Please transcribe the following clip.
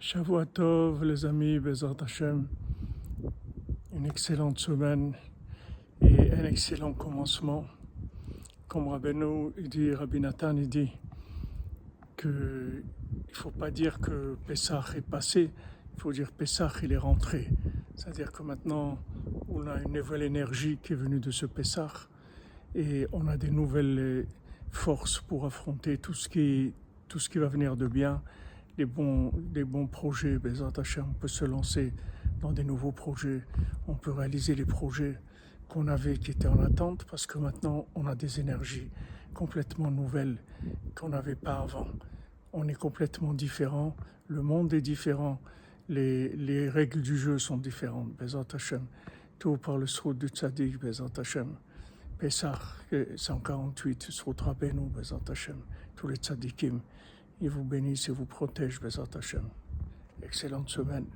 Shavua Tov, les amis, Bezat Hashem. Une excellente semaine et un excellent commencement. Comme Rabbeinu dit, Rabbi Nathan il dit que il faut pas dire que Pessah est passé, il faut dire Pessah il est rentré. C'est-à-dire que maintenant on a une nouvelle énergie qui est venue de ce Pessah et on a des nouvelles forces pour affronter tout ce qui, tout ce qui va venir de bien des bons, des bons projets. on peut se lancer dans des nouveaux projets. On peut réaliser les projets qu'on avait qui étaient en attente parce que maintenant on a des énergies complètement nouvelles qu'on n'avait pas avant. On est complètement différent, le monde est différent, les, les règles du jeu sont différentes. Tout par le srout du tzaddik, Bezat Hashem. Pesach 148, srout Rabbeinu, tous les tzaddikim. Il vous bénisse et vous protège, Bezat Hashem. Excellente semaine.